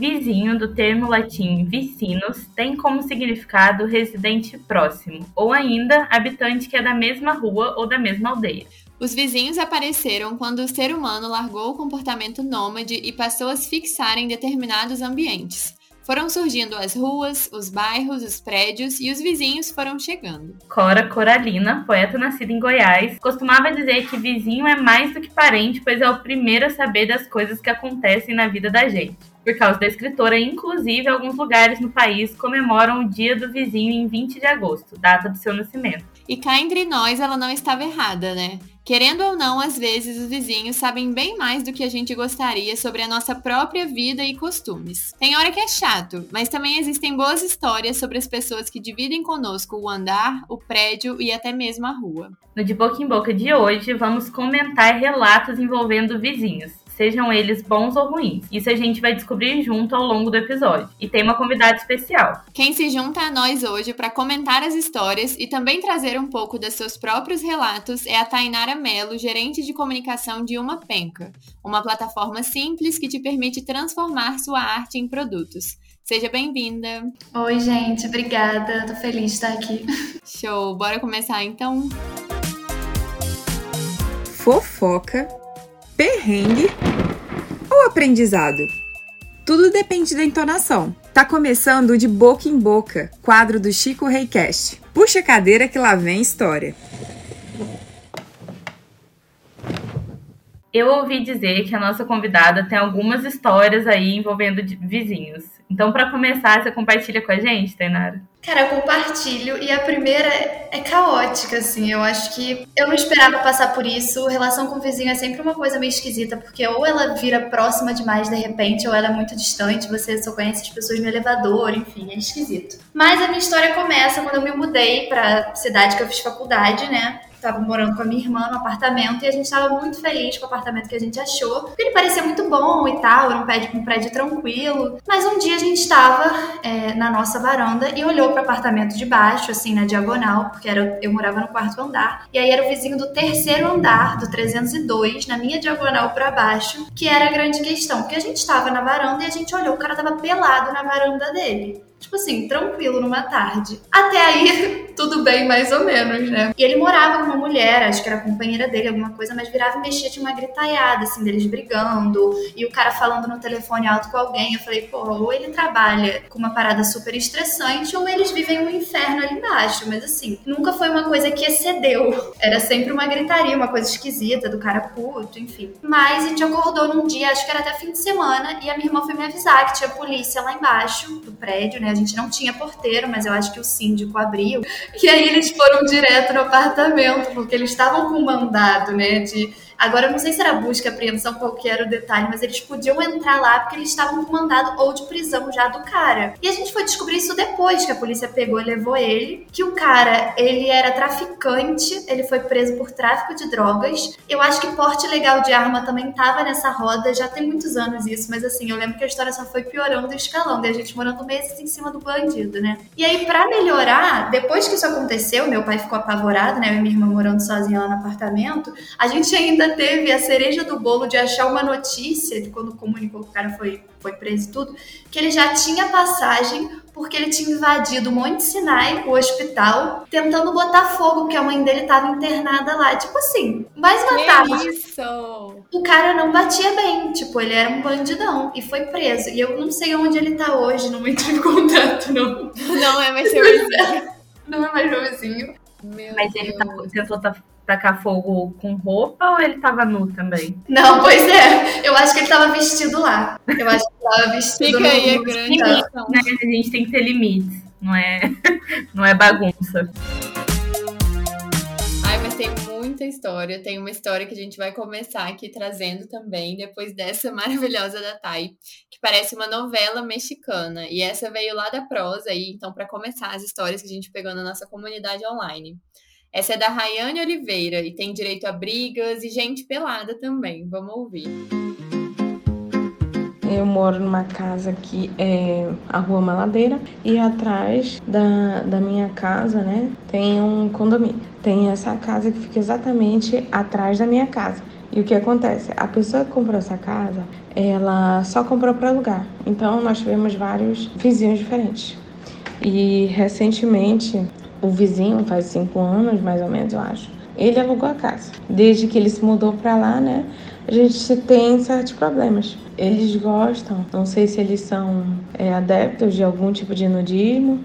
Vizinho, do termo latim vicinus, tem como significado residente próximo, ou ainda habitante que é da mesma rua ou da mesma aldeia. Os vizinhos apareceram quando o ser humano largou o comportamento nômade e passou a se fixar em determinados ambientes. Foram surgindo as ruas, os bairros, os prédios e os vizinhos foram chegando. Cora Coralina, poeta nascida em Goiás, costumava dizer que vizinho é mais do que parente, pois é o primeiro a saber das coisas que acontecem na vida da gente. Por causa da escritora, inclusive, alguns lugares no país comemoram o Dia do Vizinho em 20 de agosto, data do seu nascimento. E cá entre nós, ela não estava errada, né? Querendo ou não, às vezes os vizinhos sabem bem mais do que a gente gostaria sobre a nossa própria vida e costumes. Tem hora que é chato, mas também existem boas histórias sobre as pessoas que dividem conosco o andar, o prédio e até mesmo a rua. No De Boca em Boca de hoje, vamos comentar relatos envolvendo vizinhos sejam eles bons ou ruins. Isso a gente vai descobrir junto ao longo do episódio. E tem uma convidada especial. Quem se junta a nós hoje para comentar as histórias e também trazer um pouco dos seus próprios relatos é a Tainara Mello, gerente de comunicação de Uma Penca, uma plataforma simples que te permite transformar sua arte em produtos. Seja bem-vinda. Oi, gente, obrigada. Tô feliz de estar aqui. Show. Bora começar então? Fofoca perrengue ou aprendizado? Tudo depende da entonação. Tá começando de boca em boca, quadro do Chico Reicast. Puxa a cadeira que lá vem história. Eu ouvi dizer que a nossa convidada tem algumas histórias aí envolvendo vizinhos. Então, para começar, você compartilha com a gente, Tainara? Cara, eu compartilho e a primeira é caótica, assim. Eu acho que eu não esperava passar por isso. Relação com o vizinho é sempre uma coisa meio esquisita, porque ou ela vira próxima demais de repente, ou ela é muito distante, você só conhece as pessoas no elevador, enfim, é esquisito. Mas a minha história começa quando eu me mudei para cidade que eu fiz faculdade, né? Estava morando com a minha irmã no apartamento e a gente estava muito feliz com o apartamento que a gente achou, porque ele parecia muito bom e tal, era um prédio, um prédio tranquilo. Mas um dia a gente estava é, na nossa varanda e olhou para o apartamento de baixo, assim, na diagonal, porque era, eu morava no quarto andar, e aí era o vizinho do terceiro andar, do 302, na minha diagonal para baixo, que era a grande questão, porque a gente estava na varanda e a gente olhou, o cara tava pelado na varanda dele tipo assim, tranquilo numa tarde. Até aí, tudo bem, mais ou menos, né? E ele morava com uma mulher, acho que era companheira dele, alguma coisa, mas virava e mexia, tinha uma gritaiada, assim, deles brigando, e o cara falando no telefone alto com alguém. Eu falei, pô, ou ele trabalha com uma parada super estressante, ou eles vivem um inferno ali embaixo. Mas assim, nunca foi uma coisa que excedeu. Era sempre uma gritaria, uma coisa esquisita, do cara puto, enfim. Mas a gente acordou num dia, acho que era até fim de semana, e a minha irmã foi me avisar que tinha polícia lá embaixo do prédio, né? A gente não tinha porteiro, mas eu acho que o síndico abriu. E aí eles foram direto no apartamento, porque eles estavam com mandado, né, de Agora, eu não sei se era busca, apreensão, qual que era o detalhe, mas eles podiam entrar lá porque eles estavam com mandado ou de prisão já do cara. E a gente foi descobrir isso depois que a polícia pegou e levou ele, que o cara, ele era traficante, ele foi preso por tráfico de drogas. Eu acho que porte legal de arma também tava nessa roda, já tem muitos anos isso, mas assim, eu lembro que a história só foi piorando e escalando, e a gente morando meses em cima do bandido, né? E aí, para melhorar, depois que isso aconteceu, meu pai ficou apavorado, né? Eu e minha irmã morando sozinha lá no apartamento, a gente ainda teve a cereja do bolo de achar uma notícia de quando comunicou que o cara foi, foi preso e tudo, que ele já tinha passagem porque ele tinha invadido o Monte Sinai, o hospital, tentando botar fogo, porque a mãe dele estava internada lá. Tipo assim, mais uma tarde. Isso! O cara não batia bem, tipo, ele era um bandidão e foi preso. E eu não sei onde ele tá hoje, não entre em contato, não. Não é mais seu vizinho. Não é mais meu vizinho. Meu Mas Deus. ele tá, tentou tacar fogo com roupa ou ele tava nu também? Não, pois é. Eu acho que ele tava vestido lá. Eu acho que ele tava vestido Fica aí a grande né? A gente tem que ter limites. Não é, não é bagunça. Ai, mas tem muita história. Tem uma história que a gente vai começar aqui trazendo também, depois dessa maravilhosa da Thay, que parece uma novela mexicana. E essa veio lá da prosa aí, então, para começar as histórias que a gente pegou na nossa comunidade online. Essa é da Rayane Oliveira e tem direito a brigas e gente pelada também. Vamos ouvir. Eu moro numa casa que é a Rua Maladeira e atrás da, da minha casa, né, tem um condomínio. Tem essa casa que fica exatamente atrás da minha casa. E o que acontece? A pessoa que comprou essa casa, ela só comprou para alugar. Então nós tivemos vários vizinhos diferentes. E recentemente, o vizinho, faz cinco anos mais ou menos, eu acho, ele alugou a casa. Desde que ele se mudou para lá, né? A gente tem certos problemas. Eles gostam, não sei se eles são é, adeptos de algum tipo de nudismo,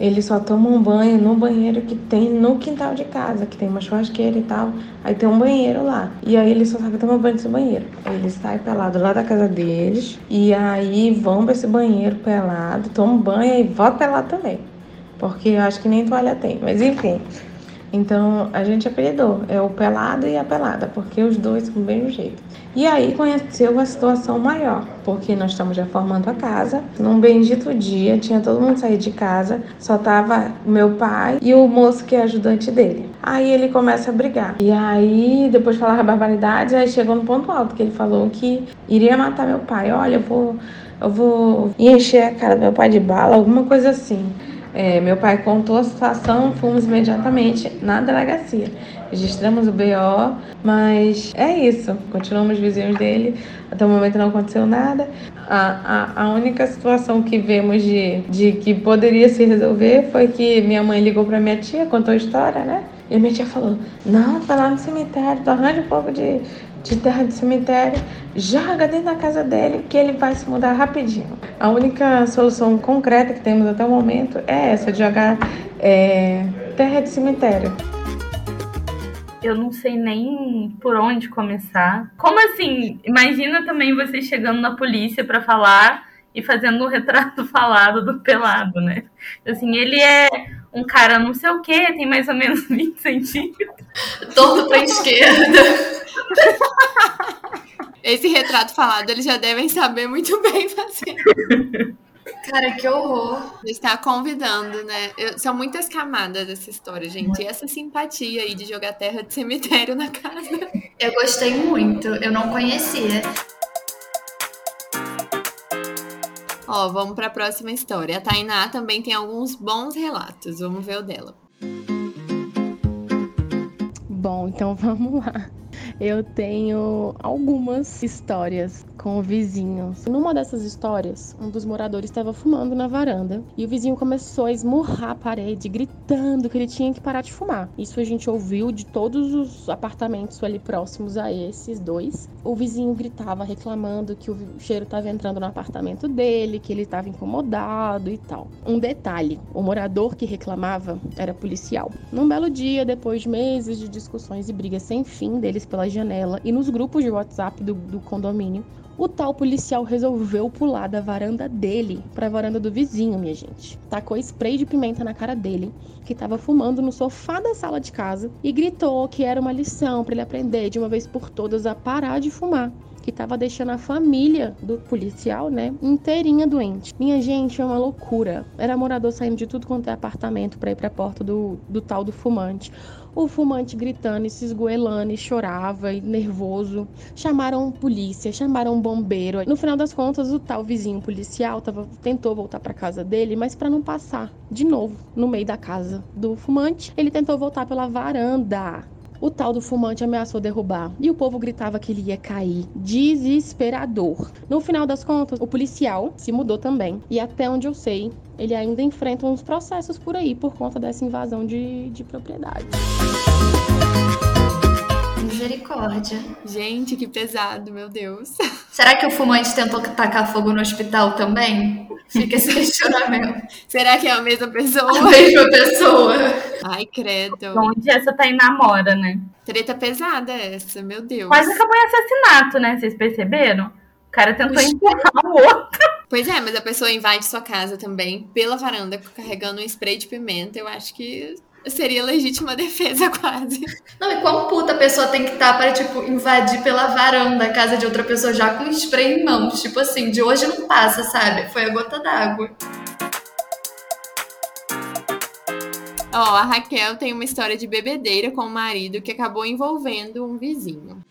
eles só tomam banho no banheiro que tem no quintal de casa, que tem uma churrasqueira e tal. Aí tem um banheiro lá. E aí eles só sabem tomar banho nesse banheiro. Eles saem pelado lá da casa deles. E aí vão pra esse banheiro pelado, tomam banho e voltam pelado também. Porque eu acho que nem toalha tem. Mas enfim. Então a gente apelidou. É o pelado e a pelada, porque os dois são do mesmo jeito. E aí conheceu uma situação maior, porque nós estamos reformando a casa. Num bendito dia, tinha todo mundo saído de casa, só tava meu pai e o moço que é ajudante dele. Aí ele começa a brigar. E aí, depois de falar barbaridade, aí chegou no ponto alto, que ele falou que iria matar meu pai. Olha, eu vou, eu vou encher a cara do meu pai de bala, alguma coisa assim. É, meu pai contou a situação, fomos imediatamente na delegacia. Registramos o BO, mas é isso. Continuamos vizinhos dele. Até o momento não aconteceu nada. A, a, a única situação que vemos de, de que poderia se resolver foi que minha mãe ligou para minha tia, contou a história, né? E a minha tia falou: Não, vai lá no cemitério, tu arranja um pouco de, de terra de cemitério, joga dentro da casa dele que ele vai se mudar rapidinho. A única solução concreta que temos até o momento é essa, de jogar é, terra de cemitério eu não sei nem por onde começar. Como assim? Imagina também você chegando na polícia para falar e fazendo um retrato falado do pelado, né? Assim, ele é um cara não sei o que, tem mais ou menos 20 centímetros. Torto pra esquerda. Esse retrato falado eles já devem saber muito bem fazer. Cara, que horror. Está convidando, né? Eu, são muitas camadas dessa história, gente. E essa simpatia aí de jogar terra de cemitério na casa. Eu gostei muito. Eu não conhecia. Ó, vamos para a próxima história. A Tainá também tem alguns bons relatos. Vamos ver o dela. Bom, então vamos lá. Eu tenho algumas histórias com vizinhos. Numa dessas histórias, um dos moradores estava fumando na varanda e o vizinho começou a esmurrar a parede, gritando que ele tinha que parar de fumar. Isso a gente ouviu de todos os apartamentos ali próximos a esses dois. O vizinho gritava reclamando que o cheiro estava entrando no apartamento dele, que ele estava incomodado e tal. Um detalhe: o morador que reclamava era policial. Num belo dia, depois de meses de discussões e brigas sem fim deles pela janela e nos grupos de WhatsApp do, do condomínio, o tal policial resolveu pular da varanda dele para a varanda do vizinho, minha gente. Tacou spray de pimenta na cara dele, que estava fumando no sofá da sala de casa, e gritou que era uma lição para ele aprender de uma vez por todas a parar de fumar que estava deixando a família do policial, né, inteirinha doente. Minha gente, é uma loucura. Era morador saindo de tudo quanto é apartamento para ir para a porta do, do tal do fumante. O fumante gritando e se esgoelando e chorava e nervoso. Chamaram polícia, chamaram bombeiro. No final das contas, o tal vizinho policial tava, tentou voltar para casa dele, mas para não passar de novo no meio da casa do fumante, ele tentou voltar pela varanda o tal do fumante ameaçou derrubar e o povo gritava que ele ia cair. Desesperador. No final das contas, o policial se mudou também. E até onde eu sei, ele ainda enfrenta uns processos por aí por conta dessa invasão de, de propriedade. Misericórdia. Gente, que pesado, meu Deus. Será que o fumante tentou tacar fogo no hospital também? Fica esse questionamento. Será que é a mesma pessoa? A mesma pessoa. Ai, credo. Onde essa tá em namora, né? Treta pesada essa, meu Deus. Quase acabou em assassinato, né? Vocês perceberam? O cara tentou empurrar o outro. Pois é, mas a pessoa invade sua casa também pela varanda carregando um spray de pimenta. Eu acho que seria legítima defesa, quase. Não, e quão puta a pessoa tem que estar tá para, tipo, invadir pela varanda a casa de outra pessoa já com spray em mãos. Tipo assim, de hoje não passa, sabe? Foi a gota d'água. Ó, oh, a Raquel tem uma história de bebedeira com o marido que acabou envolvendo um vizinho.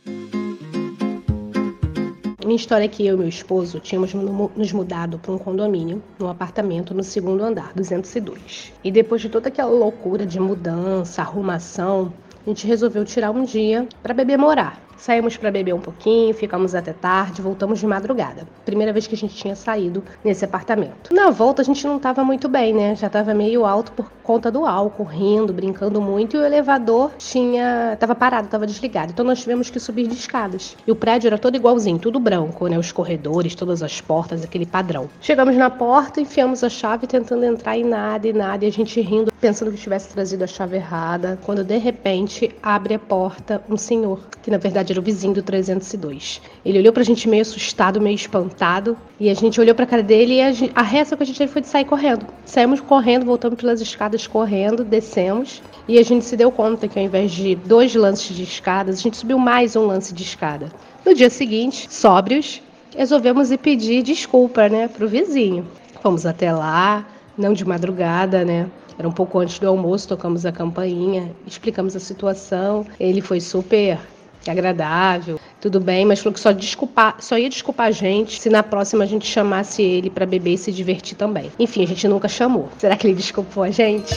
Minha história é que eu e meu esposo tínhamos nos mudado para um condomínio, num apartamento no segundo andar, 202. E depois de toda aquela loucura de mudança, arrumação, a gente resolveu tirar um dia para beber morar. Saímos para beber um pouquinho, ficamos até tarde, voltamos de madrugada. Primeira vez que a gente tinha saído nesse apartamento. Na volta a gente não estava muito bem, né? Já estava meio alto por conta do álcool, rindo, brincando muito e o elevador tinha estava parado, estava desligado. Então nós tivemos que subir de escadas. E o prédio era todo igualzinho, tudo branco, né? Os corredores, todas as portas, aquele padrão. Chegamos na porta, enfiamos a chave tentando entrar e nada e nada, e a gente rindo, pensando que tivesse trazido a chave errada, quando de repente abre a porta um senhor, que na verdade era o vizinho do 302. Ele olhou pra gente meio assustado, meio espantado, e a gente olhou pra cara dele e a, a reação que a gente teve foi de sair correndo. Saímos correndo, voltamos pelas escadas correndo, descemos, e a gente se deu conta que ao invés de dois lances de escadas, a gente subiu mais um lance de escada. No dia seguinte, sóbrios, resolvemos ir pedir desculpa, né, pro vizinho. Fomos até lá, não de madrugada, né? Era um pouco antes do almoço, tocamos a campainha, explicamos a situação. Ele foi super agradável, tudo bem, mas falou que só, desculpar, só ia desculpar a gente se na próxima a gente chamasse ele para beber e se divertir também. Enfim, a gente nunca chamou. Será que ele desculpou a gente?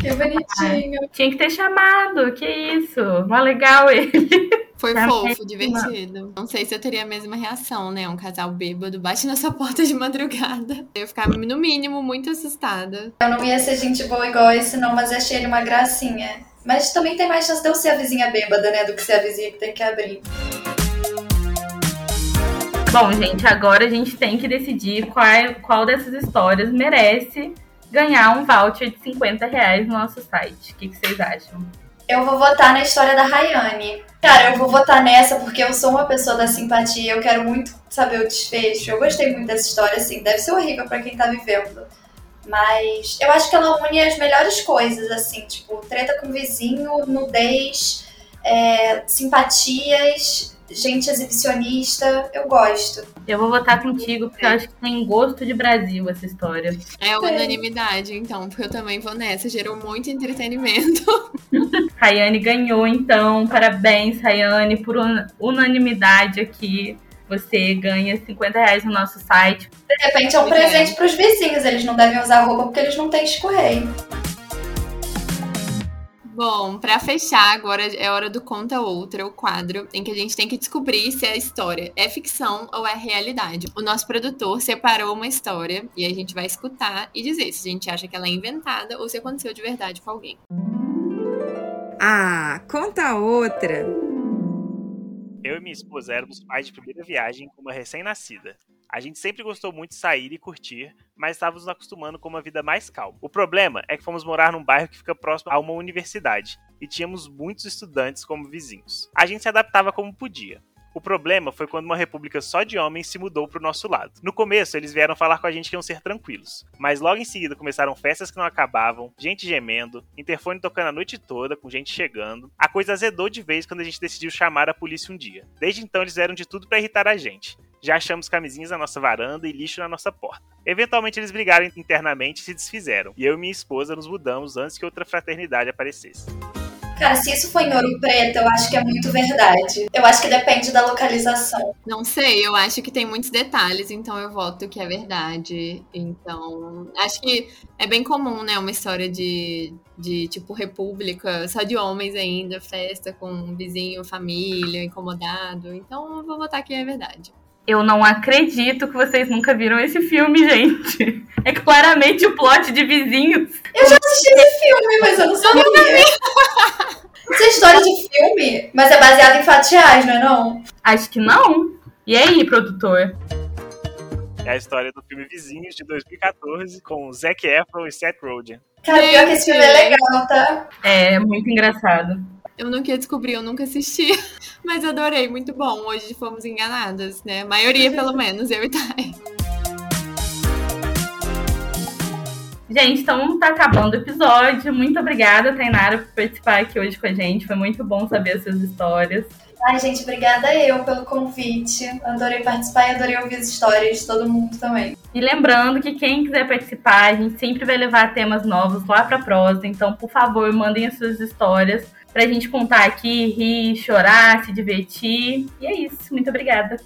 Que bonitinho. Tinha que ter chamado, que isso. Mó legal ele. Foi Tá fofo, péssima. divertido. Não sei se eu teria a mesma reação, né? Um casal bêbado bate na sua porta de madrugada. Eu ia ficar, no mínimo, muito assustada. Eu não ia ser gente boa igual esse, não, mas achei ele uma gracinha. Mas também tem mais chance de eu ser a vizinha bêbada, né? Do que ser a vizinha que tem que abrir. Bom, gente, agora a gente tem que decidir qual, qual dessas histórias merece ganhar um voucher de 50 reais no nosso site. O que, que vocês acham? Eu vou votar na história da Rayane. Cara, eu vou votar nessa porque eu sou uma pessoa da simpatia, eu quero muito saber o desfecho. Eu gostei muito dessa história, assim, deve ser horrível pra quem tá vivendo. Mas eu acho que ela une as melhores coisas, assim, tipo, treta com vizinho, nudez, é, simpatias, gente exibicionista. Eu gosto. Eu vou votar contigo porque eu acho que tem gosto de Brasil essa história. É unanimidade, então, porque eu também vou nessa. Gerou muito entretenimento. Rayane ganhou, então. Parabéns, Rayane, por un- unanimidade aqui. Você ganha 50 reais no nosso site. De repente é um presente pros vizinhos, eles não devem usar roupa porque eles não têm escorreio. Bom, pra fechar, agora é hora do Conta Outra, o quadro em que a gente tem que descobrir se a história é ficção ou é realidade. O nosso produtor separou uma história e a gente vai escutar e dizer se a gente acha que ela é inventada ou se aconteceu de verdade com alguém. Ah, conta outra. Eu e minha esposa éramos pais de primeira viagem com uma recém-nascida. A gente sempre gostou muito de sair e curtir, mas estávamos nos acostumando com uma vida mais calma. O problema é que fomos morar num bairro que fica próximo a uma universidade e tínhamos muitos estudantes como vizinhos. A gente se adaptava como podia. O problema foi quando uma república só de homens se mudou pro nosso lado. No começo, eles vieram falar com a gente que iam ser tranquilos, mas logo em seguida começaram festas que não acabavam, gente gemendo, interfone tocando a noite toda, com gente chegando. A coisa azedou de vez quando a gente decidiu chamar a polícia um dia. Desde então, eles fizeram de tudo pra irritar a gente. Já achamos camisinhas na nossa varanda e lixo na nossa porta. Eventualmente, eles brigaram internamente e se desfizeram, e eu e minha esposa nos mudamos antes que outra fraternidade aparecesse. Cara, se isso foi em Ouro Preto, eu acho que é muito verdade. Eu acho que depende da localização. Não sei, eu acho que tem muitos detalhes, então eu voto que é verdade. Então, acho que é bem comum, né? Uma história de, de tipo república, só de homens ainda, festa com um vizinho, família, incomodado. Então, eu vou votar que é verdade. Eu não acredito que vocês nunca viram esse filme, gente. É claramente o plot de vizinhos. Eu já assisti esse filme, mas eu não sabia. Isso é história de filme, mas é baseado em fatos reais, não é não? Acho que não. E aí, produtor? É a história do filme Vizinhos de 2014 com Zac Efron e Seth Rogen. Cara, pior que esse filme é legal, tá? É muito engraçado. Eu nunca ia descobrir, eu nunca assisti, mas adorei, muito bom. Hoje fomos enganadas, né? A maioria, pelo menos, eu e Thay. Gente, então tá acabando o episódio. Muito obrigada, Tainara, por participar aqui hoje com a gente. Foi muito bom saber as suas histórias. Ai, gente, obrigada eu pelo convite. Adorei participar e adorei ouvir as histórias de todo mundo também. E lembrando que quem quiser participar, a gente sempre vai levar temas novos lá pra prosa. Então, por favor, mandem as suas histórias pra gente contar aqui, rir, chorar, se divertir. E é isso. Muito obrigada.